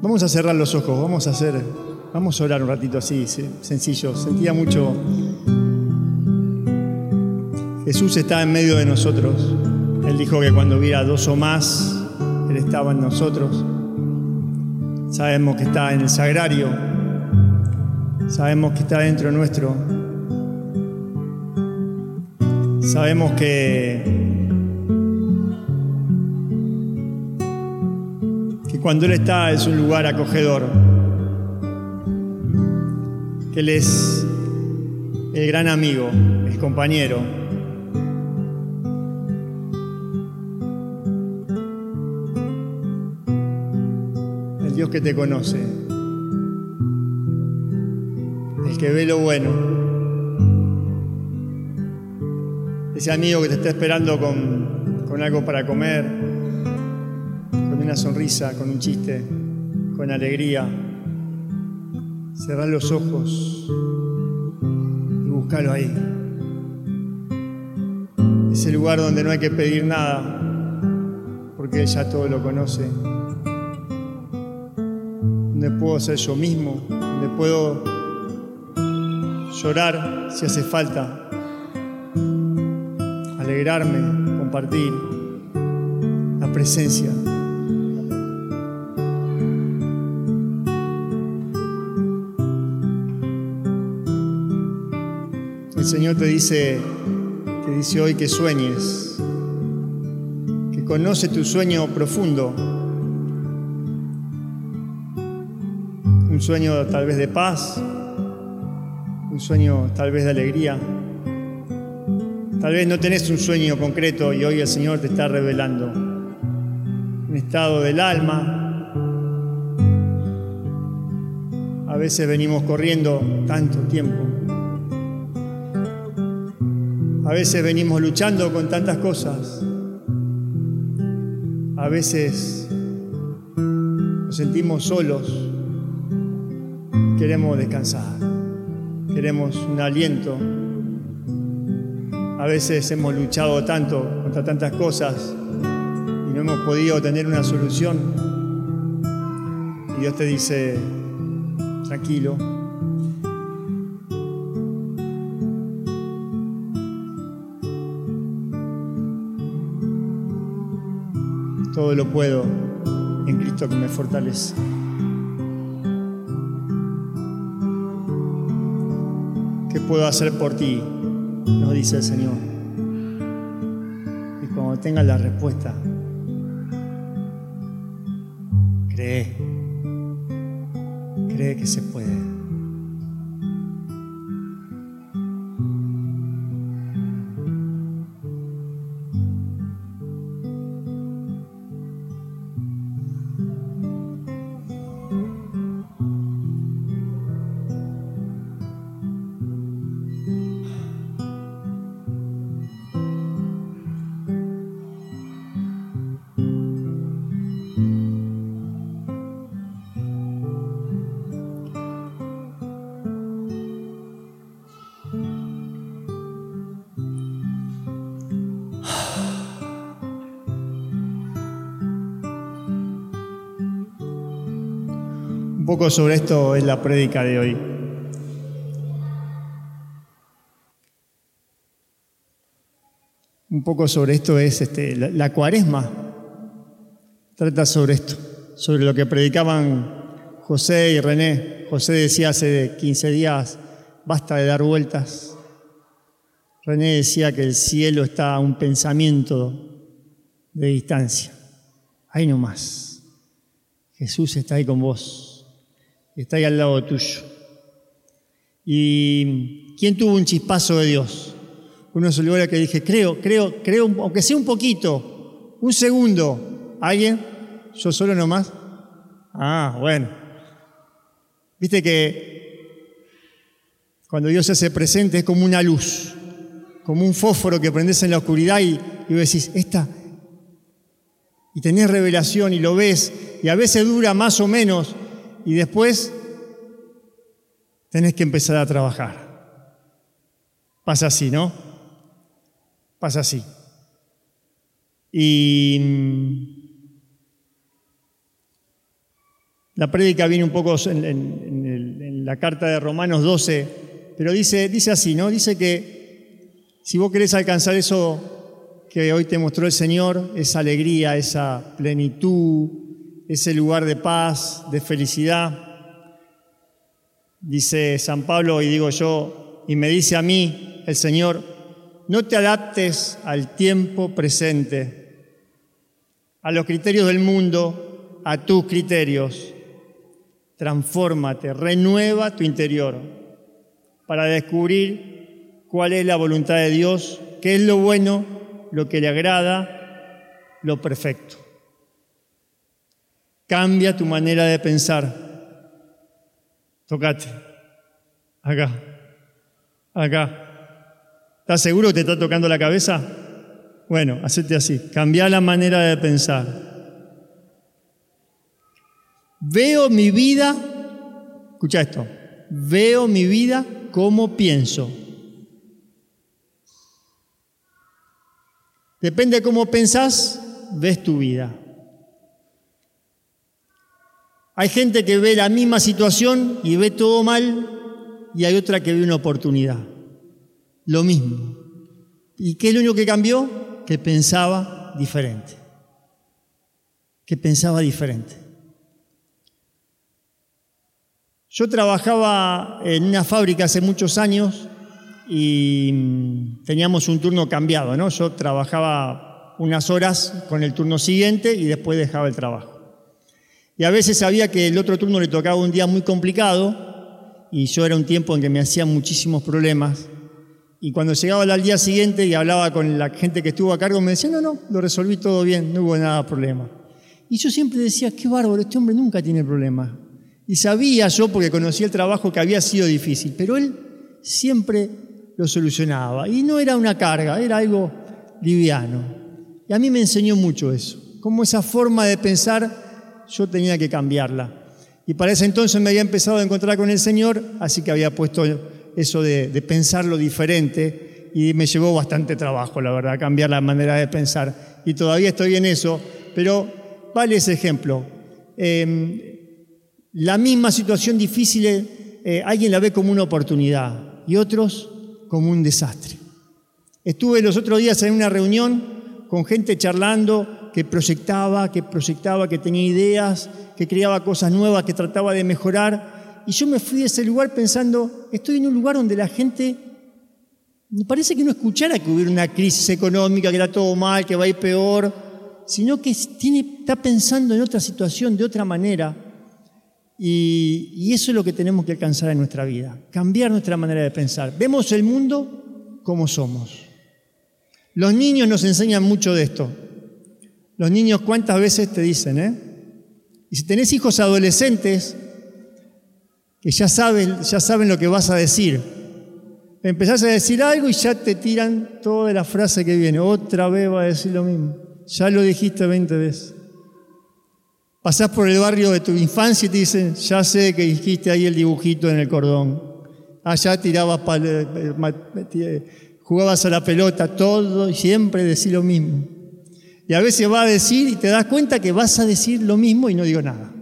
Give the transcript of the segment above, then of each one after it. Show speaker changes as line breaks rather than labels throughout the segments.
Vamos a cerrar los ojos, vamos a hacer, vamos a orar un ratito así, sencillo. Sentía mucho. Jesús está en medio de nosotros. Él dijo que cuando hubiera dos o más, Él estaba en nosotros. Sabemos que está en el sagrario. Sabemos que está dentro nuestro. Sabemos que cuando Él está es un lugar acogedor, que Él es el gran amigo, el compañero. El Dios que te conoce, el que ve lo bueno, ese amigo que te está esperando con, con algo para comer una sonrisa, con un chiste, con alegría. Cerrar los ojos y buscarlo ahí. Ese lugar donde no hay que pedir nada, porque ya todo lo conoce. Donde puedo ser yo mismo, donde puedo llorar si hace falta, alegrarme, compartir la presencia. Señor te dice, te dice hoy que sueñes, que conoce tu sueño profundo, un sueño tal vez de paz, un sueño tal vez de alegría. Tal vez no tenés un sueño concreto y hoy el Señor te está revelando un estado del alma. A veces venimos corriendo tanto tiempo a veces venimos luchando con tantas cosas. A veces nos sentimos solos. Queremos descansar. Queremos un aliento. A veces hemos luchado tanto contra tantas cosas y no hemos podido tener una solución. Y Dios te dice, tranquilo, Todo lo puedo en Cristo que me fortalece. ¿Qué puedo hacer por ti? Nos dice el Señor. Y cuando tengas la respuesta, cree. Cree que se puede. Sobre esto es la prédica de hoy. Un poco sobre esto es este, la, cuaresma. Trata sobre esto, sobre lo que predicaban José y René. José decía hace 15 días, basta de dar vueltas. René decía que el cielo está a un pensamiento de distancia. Ahí nomás. Jesús está ahí con vos está ahí al lado tuyo. ¿Y quién tuvo un chispazo de Dios? Uno se lugar que dije, creo, creo, creo, aunque sea un poquito, un segundo. ¿Alguien? ¿Yo solo nomás? Ah, bueno. Viste que cuando Dios se hace presente es como una luz, como un fósforo que prendes en la oscuridad y, y vos decís, esta. Y tenés revelación y lo ves, y a veces dura más o menos, y después tenés que empezar a trabajar. Pasa así, ¿no? Pasa así. Y La prédica viene un poco en, la carta de Romanos 12, pero dice, dice así, ¿no? Dice que si vos querés alcanzar eso que hoy te mostró el Señor, esa alegría, esa plenitud, ese lugar de paz, de felicidad, dice San Pablo, y digo yo, y me dice a mí el Señor, no te adaptes al tiempo presente, a los criterios del mundo, a tus criterios transfórmate, renueva tu interior para descubrir cuál es la voluntad de Dios, qué es lo bueno, lo que le agrada, lo perfecto. Cambia tu manera de pensar. Tocate. Acá. Acá. ¿Estás seguro que te está tocando la cabeza? Bueno, hacete así. Cambia la manera de pensar. Veo mi vida, escucha esto, veo mi vida como pienso. Depende de cómo pensás, ves tu vida. Hay gente que ve la misma situación y ve todo mal y hay otra que ve una oportunidad. Lo mismo. ¿Y qué es lo único que cambió? Que pensaba diferente. Que pensaba diferente. Yo trabajaba en una fábrica hace muchos años y mm, teníamos un turno cambiado, ¿no? Yo trabajaba unas horas con el turno siguiente y después dejaba el trabajo. Y a veces sabía que el otro turno le tocaba un día muy complicado y yo era un tiempo en que me hacía muchísimos problemas. Y cuando llegaba al día siguiente y hablaba con la gente que estuvo a cargo, me decía, no, no, lo resolví todo bien, no hubo nada de problema. Y yo siempre decía, qué bárbaro, este hombre nunca tiene problemas. Y sabía yo, porque conocía el trabajo, que había sido difícil, pero él siempre lo solucionaba. Y no era una carga, era algo liviano. Y a mí me enseñó mucho eso, cómo esa forma de pensar yo tenía que cambiarla. Y para ese entonces me había empezado a encontrar con el Señor, así que había puesto eso de, pensarlo diferente y me llevó bastante trabajo, la verdad, cambiar la manera de pensar. Y todavía estoy en eso, pero vale ese ejemplo. Em, la misma situación difícil eh, alguien la ve como una oportunidad y otros como un desastre. Estuve los otros días en una reunión con gente charlando que proyectaba, que proyectaba, que tenía ideas, que creaba cosas nuevas, que trataba de mejorar. Y yo me fui de ese lugar pensando, estoy en un lugar donde la gente me parece que no escuchara que hubiera una crisis económica, que era todo mal, que va a ir peor, sino que tiene, está pensando en otra situación, de otra manera. Y, eso es lo que tenemos que alcanzar en nuestra vida, cambiar nuestra manera de pensar. Vemos el mundo como somos. Los niños nos enseñan mucho de esto. Los niños cuántas veces te dicen, ¿eh? Y si tenés hijos adolescentes que ya saben, ya saben lo que vas a decir, empezás a decir algo y ya te tiran toda la frase que viene. Otra vez va a decir lo mismo. Ya lo dijiste 20 veces. Pasás por el barrio de tu infancia y te dicen, ya sé que dijiste ahí el dibujito en el cordón. Allá tirabas, jugabas a la pelota, todo y siempre decís lo mismo. Y a veces va a decir y te das cuenta que vas a decir lo mismo y no digo nada.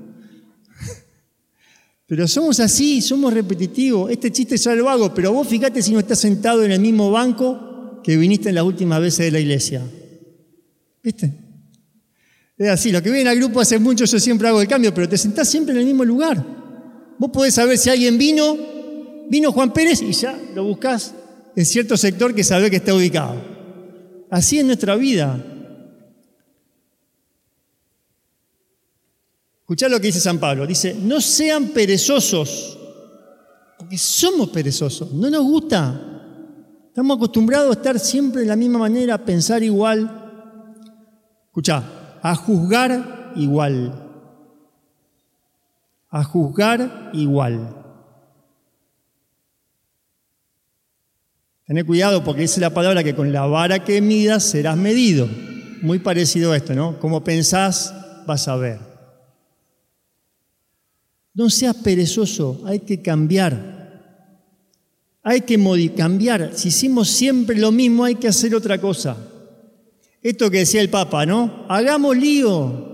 Pero somos así, somos repetitivos. Este chiste ya lo hago, pero vos fíjate si no estás sentado en el mismo banco que viniste en las últimas veces de la iglesia. ¿Viste? Es así, lo que viene al grupo hace mucho, yo siempre hago el cambio, pero te sentás siempre en el mismo lugar. Vos podés saber si alguien vino, vino Juan Pérez y ya lo buscás en cierto sector que sabe que está ubicado. Así es nuestra vida. Escuchá lo que dice San Pablo. Dice, no sean perezosos, porque somos perezosos, no nos gusta. Estamos acostumbrados a estar siempre de la misma manera, a pensar igual. Escuchá, a juzgar igual. A juzgar igual. Tené cuidado porque es la palabra que con la vara que midas serás medido. Muy parecido a esto, ¿no? Como pensás, vas a ver. No seas perezoso, hay que cambiar. Hay que cambiar. Si hicimos siempre lo mismo, hay que hacer otra cosa. Esto que decía el Papa, ¿no? Hagamos lío.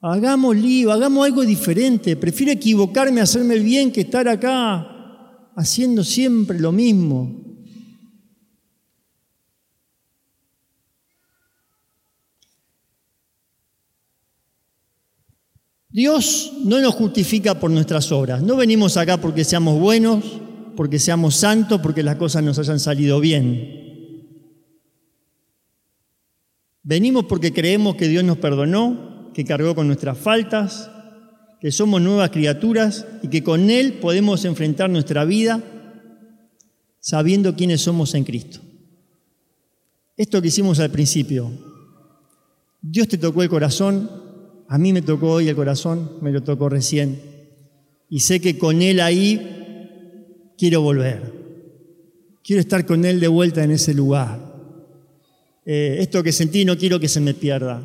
Hagamos lío, hagamos algo diferente. Prefiero equivocarme, hacerme el bien que estar acá haciendo siempre lo mismo. Dios no nos justifica por nuestras obras. No venimos acá porque seamos buenos, porque seamos santos, porque las cosas nos hayan salido bien. Venimos porque creemos que Dios nos perdonó, que cargó con nuestras faltas, que somos nuevas criaturas y que con Él podemos enfrentar nuestra vida sabiendo quiénes somos en Cristo. Esto que hicimos al principio, Dios te tocó el corazón, a mí me tocó hoy el corazón, me lo tocó recién. Y sé que con Él ahí quiero volver. Quiero estar con Él de vuelta en ese lugar. Eh, esto que sentí no quiero que se me pierda.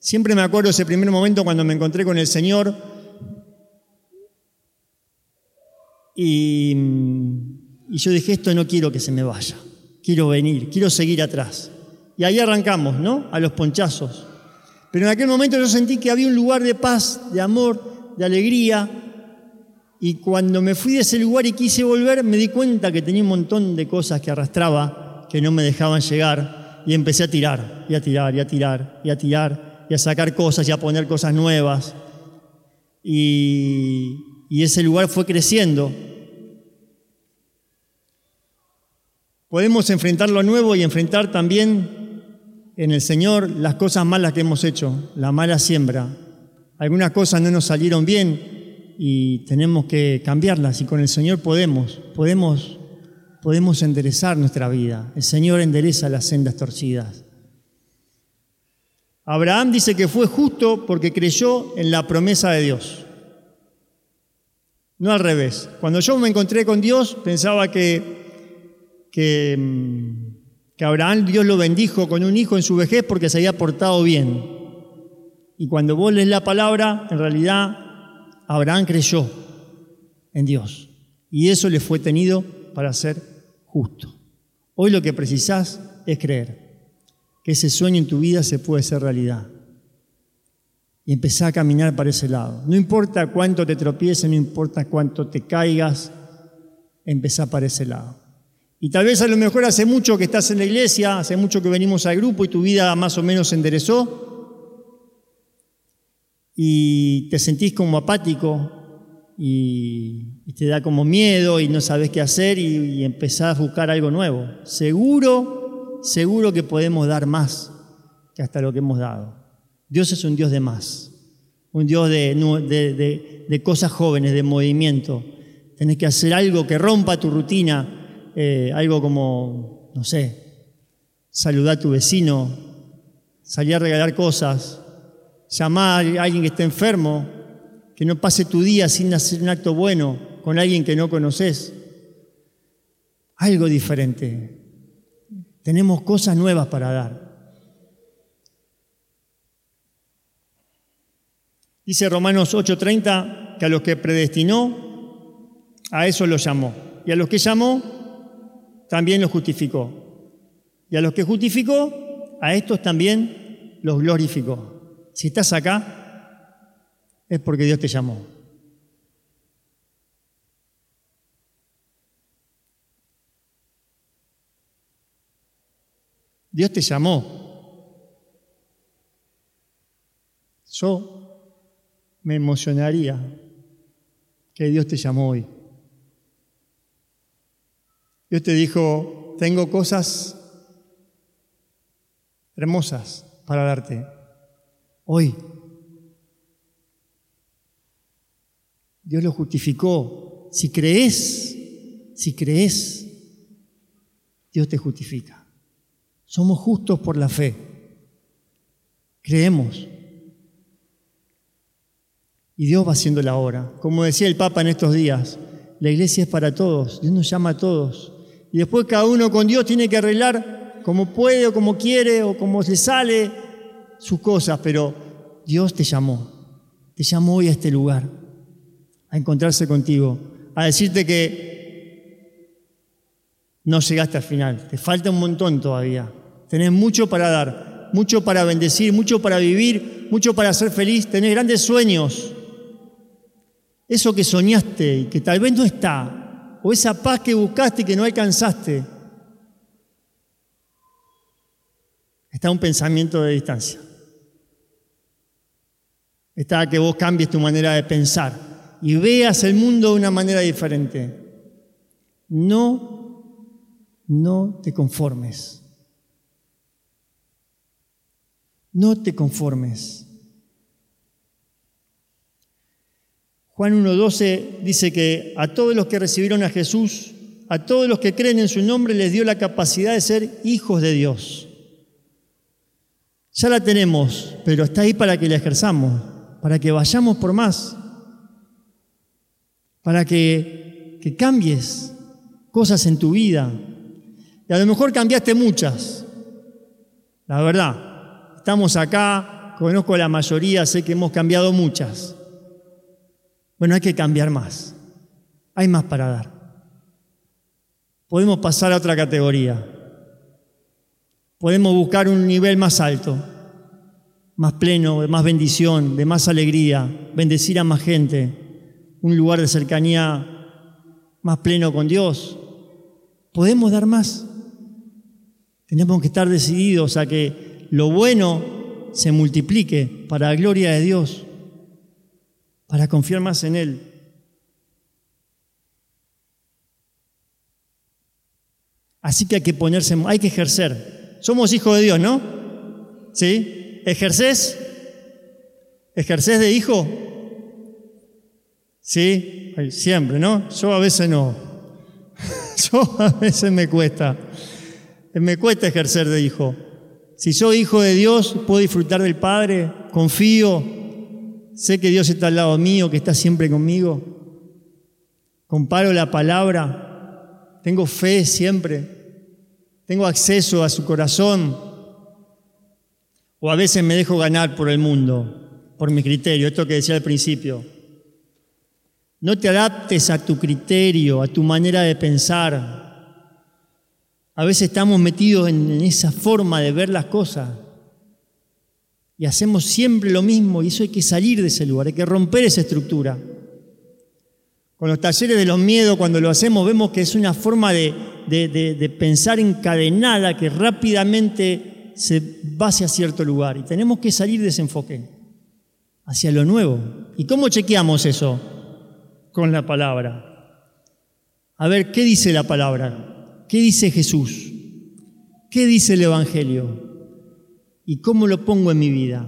Siempre me acuerdo ese primer momento cuando me encontré con el Señor y, y yo dije, esto no quiero que se me vaya. Quiero venir, quiero seguir atrás. Y ahí arrancamos, ¿no? A los ponchazos. Pero en aquel momento yo sentí que había un lugar de paz, de amor, de alegría. Y cuando me fui de ese lugar y quise volver, me di cuenta que tenía un montón de cosas que arrastraba, que no me dejaban llegar. Y empecé a tirar, y a tirar, y a tirar, y a tirar, y a sacar cosas, y a poner cosas nuevas. Y, y ese lugar fue creciendo. Podemos enfrentar lo nuevo y enfrentar también en el Señor las cosas malas que hemos hecho, la mala siembra. Algunas cosas no nos salieron bien y tenemos que cambiarlas y con el Señor podemos, podemos, podemos enderezar nuestra vida. El Señor endereza las sendas torcidas. Abraham dice que fue justo porque creyó en la promesa de Dios. No al revés. Cuando yo me encontré con Dios pensaba que, que mm, que Abraham Dios lo bendijo con un hijo en su vejez porque se había portado bien. Y cuando vos lees la palabra, en realidad Abraham creyó en Dios. Y eso le fue tenido para ser justo. Hoy lo que precisás es creer que ese sueño en tu vida se puede hacer realidad. Y empezar a caminar para ese lado. No importa cuánto te tropieces, no importa cuánto te caigas, empezá para ese lado. Y tal vez a lo mejor hace mucho que estás en la iglesia, hace mucho que venimos al grupo y tu vida más o menos se enderezó y te sentís como apático y, te da como miedo y no sabes qué hacer y, y empezás a buscar algo nuevo. Seguro, seguro que podemos dar más que hasta lo que hemos dado. Dios es un Dios de más, un Dios de, cosas jóvenes, de movimiento. Tenés que hacer algo que rompa tu rutina eh, algo como, no sé, saludar a tu vecino, salir a regalar cosas, llamar a alguien que esté enfermo, que no pase tu día sin hacer un acto bueno con alguien que no conoces. Algo diferente. Tenemos cosas nuevas para dar. Dice Romanos 8:30 que a los que predestinó, a eso los llamó. Y a los que llamó, también los justificó. Y a los que justificó, a estos también los glorificó. Si estás acá, es porque Dios te llamó. Dios te llamó. Yo me emocionaría que Dios te llamó hoy. Dios te dijo, tengo cosas hermosas para darte hoy. Dios lo justificó. Si crees, si crees, Dios te justifica. Somos justos por la fe. Creemos. Y Dios va haciendo la obra. Como decía el Papa en estos días, la iglesia es para todos. Dios nos llama a todos. Y después cada uno con Dios tiene que arreglar como puede o como quiere o como se sale sus cosas, pero Dios te llamó, te llamó hoy a este lugar, a encontrarse contigo, a decirte que no llegaste al final, te falta un montón todavía, tenés mucho para dar, mucho para bendecir, mucho para vivir, mucho para ser feliz, tener grandes sueños. Eso que soñaste y que tal vez no está, o esa paz que buscaste y que no alcanzaste, está un pensamiento de distancia. Está que vos cambies tu manera de pensar y veas el mundo de una manera diferente. No, no te conformes. No te conformes. Juan 1.12 dice que a todos los que recibieron a Jesús, a todos los que creen en su nombre, les dio la capacidad de ser hijos de Dios. Ya la tenemos, pero está ahí para que la ejerzamos, para que vayamos por más, para que, que cambies cosas en tu vida. Y a lo mejor cambiaste muchas, la verdad. Estamos acá, conozco a la mayoría, sé que hemos cambiado muchas. Bueno, hay que cambiar más. Hay más para dar. Podemos pasar a otra categoría. Podemos buscar un nivel más alto, más pleno, de más bendición, de más alegría, bendecir a más gente, un lugar de cercanía más pleno con Dios. Podemos dar más. Tenemos que estar decididos a que lo bueno se multiplique para la gloria de Dios, para confiar más en Él. Así que hay que ponerse, hay que ejercer. Somos hijos de Dios, ¿no? ¿Sí? ¿Ejercés? ¿Ejercés de hijo? Sí, siempre, ¿no? Yo a veces no. Yo a veces me cuesta. Me cuesta ejercer de hijo. Si soy hijo de Dios, puedo disfrutar del Padre, confío, sé que Dios está al lado mío, que está siempre conmigo. Comparo la palabra, tengo fe siempre, tengo acceso a su corazón. O a veces me dejo ganar por el mundo, por mi criterio, esto que decía al principio. No te adaptes a tu criterio, a tu manera de pensar. A veces estamos metidos en, esa forma de ver las cosas y hacemos siempre lo mismo y eso hay que salir de ese lugar, hay que romper esa estructura. Con los talleres de los miedos, cuando lo hacemos, vemos que es una forma de, de pensar encadenada que rápidamente se va hacia cierto lugar y tenemos que salir de ese enfoque, hacia lo nuevo. ¿Y cómo chequeamos eso? Con la palabra. A ver, ¿qué dice la palabra? ¿Qué dice Jesús? ¿Qué dice el Evangelio? ¿Y cómo lo pongo en mi vida?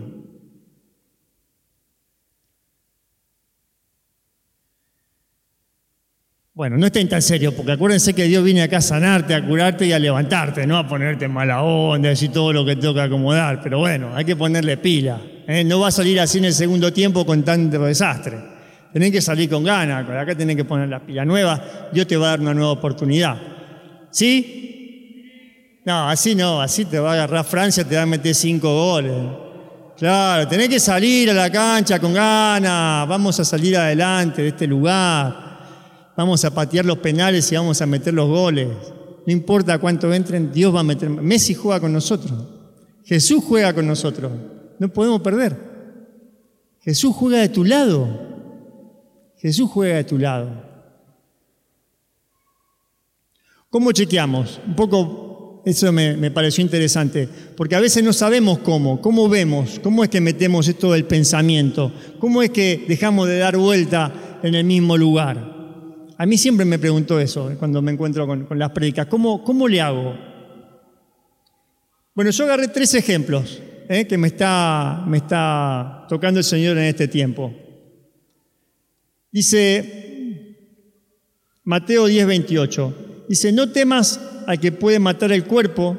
Bueno, no estén tan serio, porque acuérdense que Dios viene acá a sanarte, a curarte y a levantarte, no a ponerte en mala onda, decir todo lo que toca acomodar. Pero bueno, hay que ponerle pila. ¿eh? No va a salir así en el segundo tiempo con tanto desastre. Tenés que salir con ganas, acá tenés que poner la pila nueva. Dios te va a dar una nueva oportunidad. ¿Sí? No, así no, así te va a agarrar Francia, te va a meter cinco goles. Claro, tenés que salir a la cancha con ganas, vamos a salir adelante de este lugar, vamos a patear los penales y vamos a meter los goles. No importa cuánto entren, Dios va a meter. Messi juega con nosotros, Jesús juega con nosotros, no podemos perder. Jesús juega de tu lado, Jesús juega de tu lado. ¿Cómo chequeamos? Un poco eso me, pareció interesante, porque a veces no sabemos cómo, cómo vemos, cómo es que metemos esto del pensamiento, cómo es que dejamos de dar vuelta en el mismo lugar. A mí siempre me preguntó eso eh, cuando me encuentro con, las prédicas, ¿cómo, ¿cómo le hago? Bueno, yo agarré tres ejemplos eh, que me está, me está tocando el Señor en este tiempo. Dice Mateo 10, 28. Dice, no temas al que puede matar el cuerpo,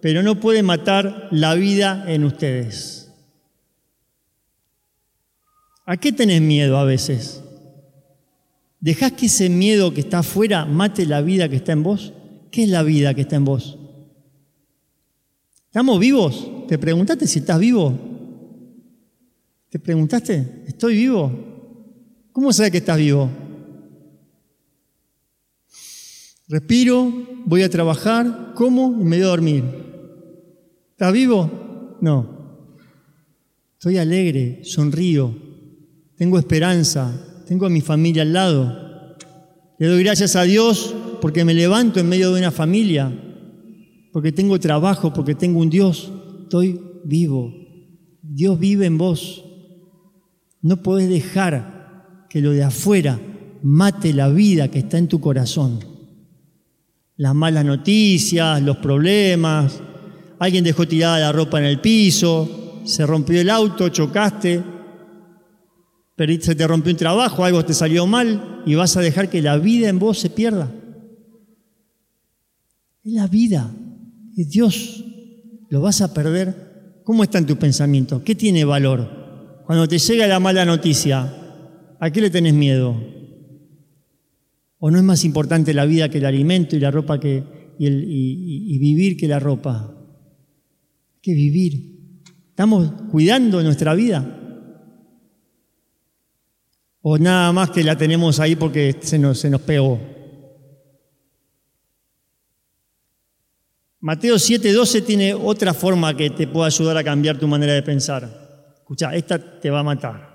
pero no puede matar la vida en ustedes. ¿A qué tenés miedo a veces? ¿Dejás que ese miedo que está afuera mate la vida que está en vos? ¿Qué es la vida que está en vos? ¿Estamos vivos? ¿Te preguntaste si estás vivo? ¿Te preguntaste? ¿Estoy vivo? ¿Cómo sabes que estás vivo? Respiro, voy a trabajar, como y me voy a dormir. ¿Estás vivo? No. Estoy alegre, sonrío, tengo esperanza, tengo a mi familia al lado. Le doy gracias a Dios porque me levanto en medio de una familia, porque tengo trabajo, porque tengo un Dios. Estoy vivo. Dios vive en vos. No podés dejar que lo de afuera mate la vida que está en tu corazón. Las malas noticias, los problemas, alguien dejó tirada la ropa en el piso, se rompió el auto, chocaste, se te rompió un trabajo, algo te salió mal y vas a dejar que la vida en vos se pierda. Es la vida, es Dios. ¿Lo vas a perder? ¿Cómo está en tu pensamiento? ¿Qué tiene valor? Cuando te llega la mala noticia, ¿a qué le tenés miedo? ¿O no es más importante la vida que el alimento y la ropa que, y, vivir que la ropa? Hay que vivir. ¿Estamos cuidando nuestra vida? ¿O nada más que la tenemos ahí porque se nos, se nos pegó? Mateo 7:12 tiene otra forma que te puede ayudar a cambiar tu manera de pensar. Escucha, esta te va a matar.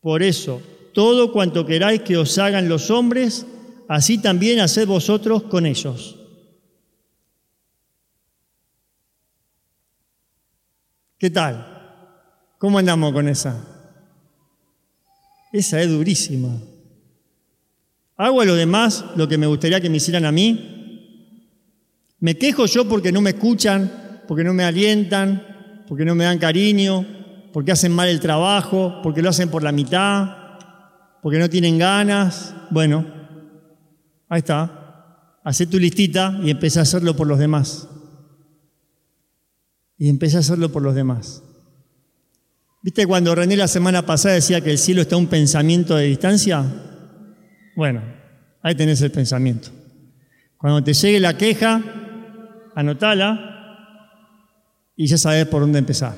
Por eso, todo cuanto queráis que os hagan los hombres, así también haced vosotros con ellos. ¿Qué tal? ¿Cómo andamos con esa? Esa es durísima. ¿Hago a lo demás lo que me gustaría que me hicieran a mí? ¿Me quejo yo porque no me escuchan, porque no me alientan, porque no me dan cariño, porque hacen mal el trabajo, porque lo hacen por la mitad? Porque no tienen ganas. Bueno, ahí está. Hacé tu listita y empecé a hacerlo por los demás. Y empecé a hacerlo por los demás. ¿Viste cuando René la semana pasada decía que el cielo está a un pensamiento de distancia? Bueno, ahí tenés el pensamiento. Cuando te llegue la queja, anotala y ya sabes por dónde empezar.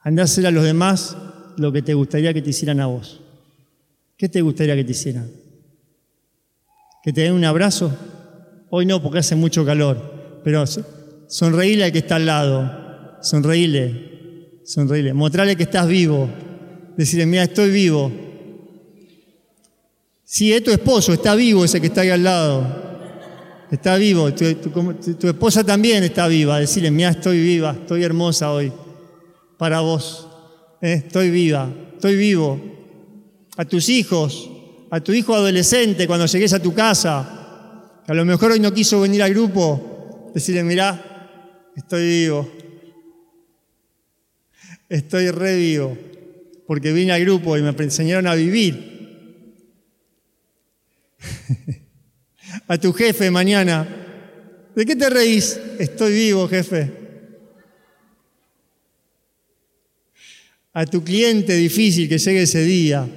Andá a hacer a los demás lo que te gustaría que te hicieran a vos. ¿Qué te gustaría que te hicieran? ¿Que te den un abrazo? Hoy no, porque hace mucho calor, pero sonreíle al que está al lado, sonreíle, sonreíle, mostrarle que estás vivo, decirle, mira, estoy vivo. Sí, es tu esposo, está vivo ese que está ahí al lado. Está vivo, tu, esposa también está viva. Decirle, mira, estoy viva, estoy hermosa hoy para vos. ¿eh? Estoy viva, estoy vivo a tus hijos, a tu hijo adolescente cuando llegues a tu casa, que a lo mejor hoy no quiso venir al grupo, decirle, mirá, estoy vivo, estoy re vivo, porque vine al grupo y me enseñaron a vivir. a tu jefe mañana, ¿de qué te reís? Estoy vivo, jefe. A tu cliente difícil que llegue ese día,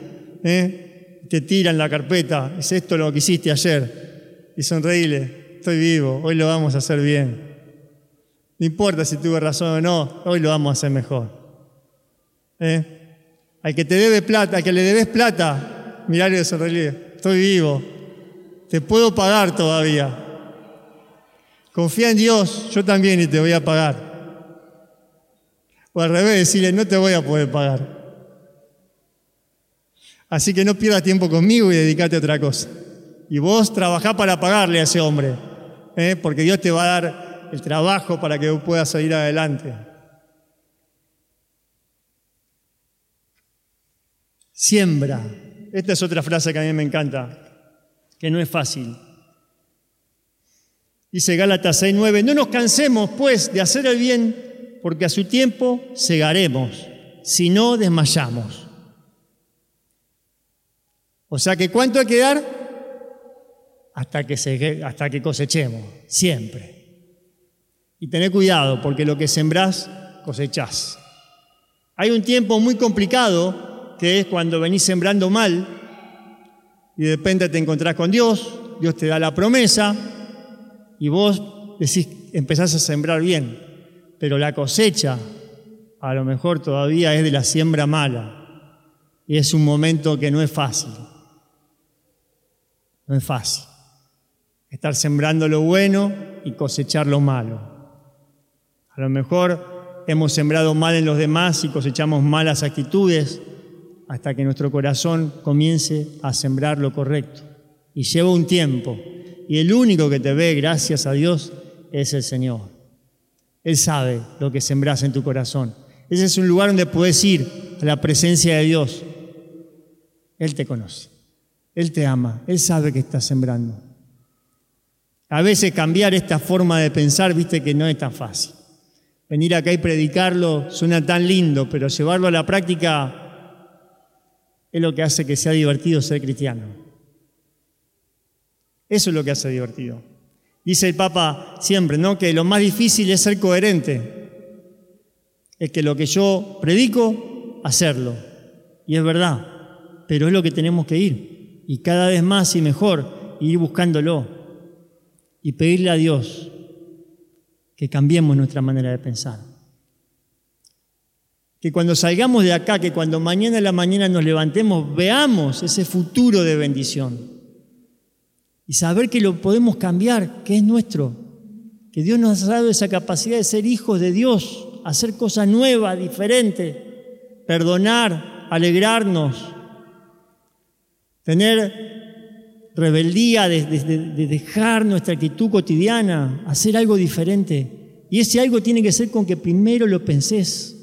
¿eh? te tiran la carpeta, es esto lo que hiciste ayer, y sonreíle, estoy vivo, hoy lo vamos a hacer bien. No importa si tuve razón o no, hoy lo vamos a hacer mejor. ¿Eh? Al que te debe plata, al que le debes plata, mirarle y sonreírle, estoy vivo, te puedo pagar todavía. Confía en Dios, yo también y te voy a pagar. O al revés, decirle, no te voy a poder pagar. Así que no pierdas tiempo conmigo y dedícate a otra cosa. Y vos trabajá para pagarle a ese hombre, ¿eh? porque Dios te va a dar el trabajo para que puedas salir adelante. Siembra. Esta es otra frase que a mí me encanta, que no es fácil. Dice Gálatas 6:9, no nos cansemos pues de hacer el bien, porque a su tiempo segaremos, si no desmayamos. O sea que ¿cuánto hay que dar? Hasta que, cosechemos, siempre. Y tener cuidado, porque lo que sembrás, cosechás. Hay un tiempo muy complicado, que es cuando venís sembrando mal, y de repente te encontrás con Dios, Dios te da la promesa, y vos decís, empezás a sembrar bien. Pero la cosecha, a lo mejor todavía es de la siembra mala. Y es un momento que no es fácil. No es fácil. Estar sembrando lo bueno y cosechar lo malo. A lo mejor hemos sembrado mal en los demás y cosechamos malas actitudes hasta que nuestro corazón comience a sembrar lo correcto. Y lleva un tiempo. Y el único que te ve, gracias a Dios, es el Señor. Él sabe lo que sembras en tu corazón. Ese es un lugar donde puedes ir a la presencia de Dios. Él te conoce. Él te ama. Él sabe que estás sembrando. A veces cambiar esta forma de pensar, viste que no es tan fácil. Venir acá y predicarlo suena tan lindo, pero llevarlo a la práctica es lo que hace que sea divertido ser cristiano. Eso es lo que hace divertido. Dice el Papa siempre, ¿no? Que lo más difícil es ser coherente. Es que lo que yo predico, hacerlo. Y es verdad, pero es lo que tenemos que ir. Y cada vez más y mejor, ir buscándolo. Y pedirle a Dios que cambiemos nuestra manera de pensar. Que cuando salgamos de acá, que cuando mañana en la mañana nos levantemos, veamos ese futuro de bendición. Y saber que lo podemos cambiar, que es nuestro. Que Dios nos ha dado esa capacidad de ser hijos de Dios, hacer cosas nuevas, diferentes, perdonar, alegrarnos, tener rebeldía de, de, dejar nuestra actitud cotidiana, hacer algo diferente. Y ese algo tiene que ser con que primero lo pensés.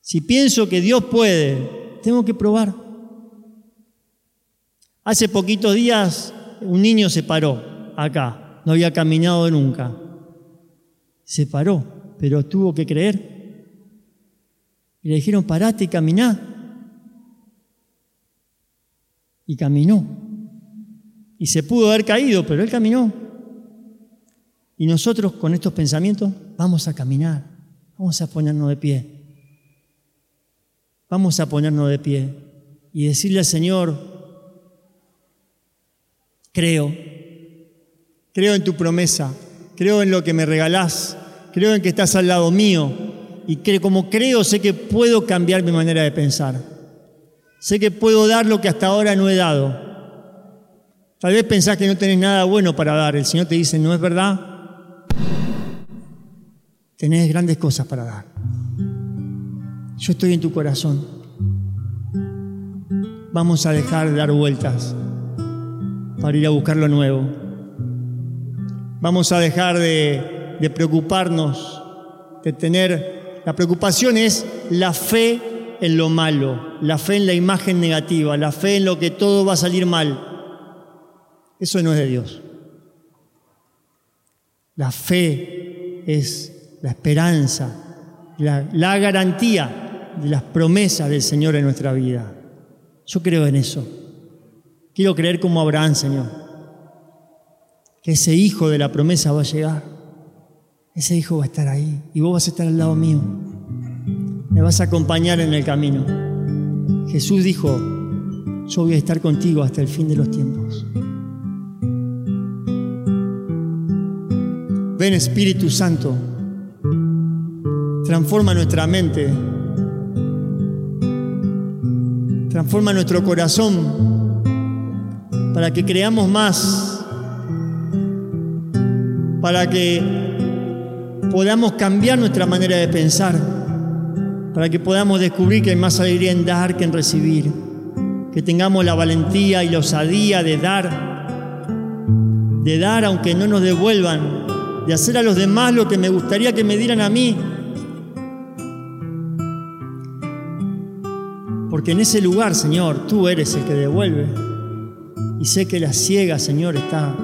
Si pienso que Dios puede, tengo que probar. Hace poquitos días un niño se paró acá, no había caminado nunca. Se paró, pero tuvo que creer. Y le dijeron, parate y caminá. Y caminó. Y se pudo haber caído, pero él caminó. Y nosotros con estos pensamientos vamos a caminar, vamos a ponernos de pie. Vamos a ponernos de pie y decirle al Señor, creo, creo en tu promesa, creo en lo que me regalás, creo en que estás al lado mío y que como creo sé que puedo cambiar mi manera de pensar. Sé que puedo dar lo que hasta ahora no he dado. Tal vez pensás que no tenés nada bueno para dar. El Señor te dice, ¿no es verdad? Tenés grandes cosas para dar. Yo estoy en tu corazón. Vamos a dejar de dar vueltas para ir a buscar lo nuevo. Vamos a dejar de, de preocuparnos, de tener... La preocupación es la fe en lo malo, la fe en la imagen negativa, la fe en lo que todo va a salir mal. Eso no es de Dios. La fe es la esperanza, la, garantía de las promesas del Señor en nuestra vida. Yo creo en eso. Quiero creer como Abraham, Señor. Que ese hijo de la promesa va a llegar. Ese hijo va a estar ahí y vos vas a estar al lado mío. Me vas a acompañar en el camino. Jesús dijo, yo voy a estar contigo hasta el fin de los tiempos. Ven Espíritu Santo, transforma nuestra mente Transforma nuestro corazón para que creamos más, para que podamos cambiar nuestra manera de pensar, para que podamos descubrir que hay más alegría en dar que en recibir, que tengamos la valentía y la osadía de dar, de dar aunque no nos devuelvan, de hacer a los demás lo que me gustaría que me dieran a mí, Porque en ese lugar, Señor, tú eres el que devuelve. Y sé que la ciega, Señor, está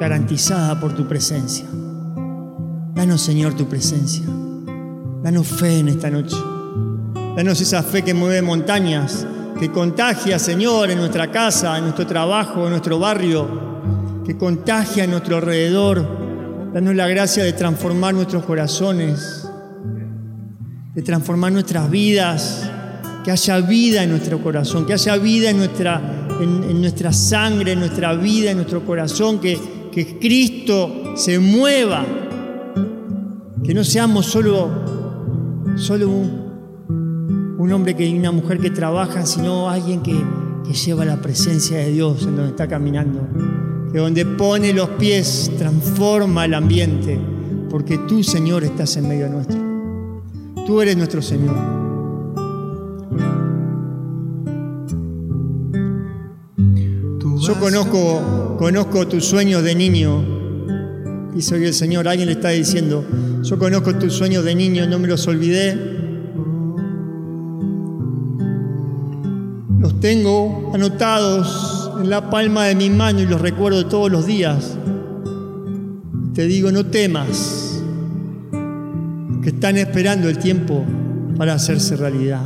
garantizada por tu presencia. Danos, Señor, tu presencia. Danos fe en esta noche. Danos esa fe que mueve montañas, que contagia, Señor, en nuestra casa, en nuestro trabajo, en nuestro barrio, que contagia en nuestro alrededor. Danos la gracia de transformar nuestros corazones, de transformar nuestras vidas que haya vida en nuestro corazón, que haya vida en nuestra, en, nuestra sangre, en nuestra vida, en nuestro corazón, que, que Cristo se mueva, que no seamos solo, solo un, un hombre que, y una mujer que trabajan, sino alguien que, que lleva la presencia de Dios en donde está caminando, que donde pone los pies transforma el ambiente, porque tú, Señor, estás en medio nuestro. Tú eres nuestro Señor. Yo conozco, conozco tus sueños de niño. Dice hoy el Señor, alguien le está diciendo, yo conozco tus sueños de niño, no me los olvidé. Los tengo anotados en la palma de mi mano y los recuerdo todos los días. Te digo, no temas, que están esperando el tiempo para hacerse realidad.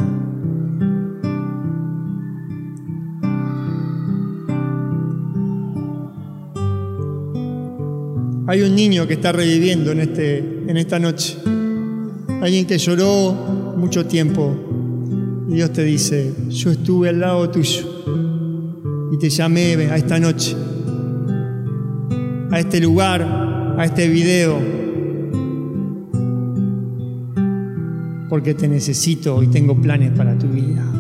Hay un niño que está reviviendo en, este, en esta noche. Alguien que lloró mucho tiempo. Y Dios te dice, yo estuve al lado tuyo y te llamé a esta noche, a este lugar, a este video, porque te necesito y tengo planes para tu vida.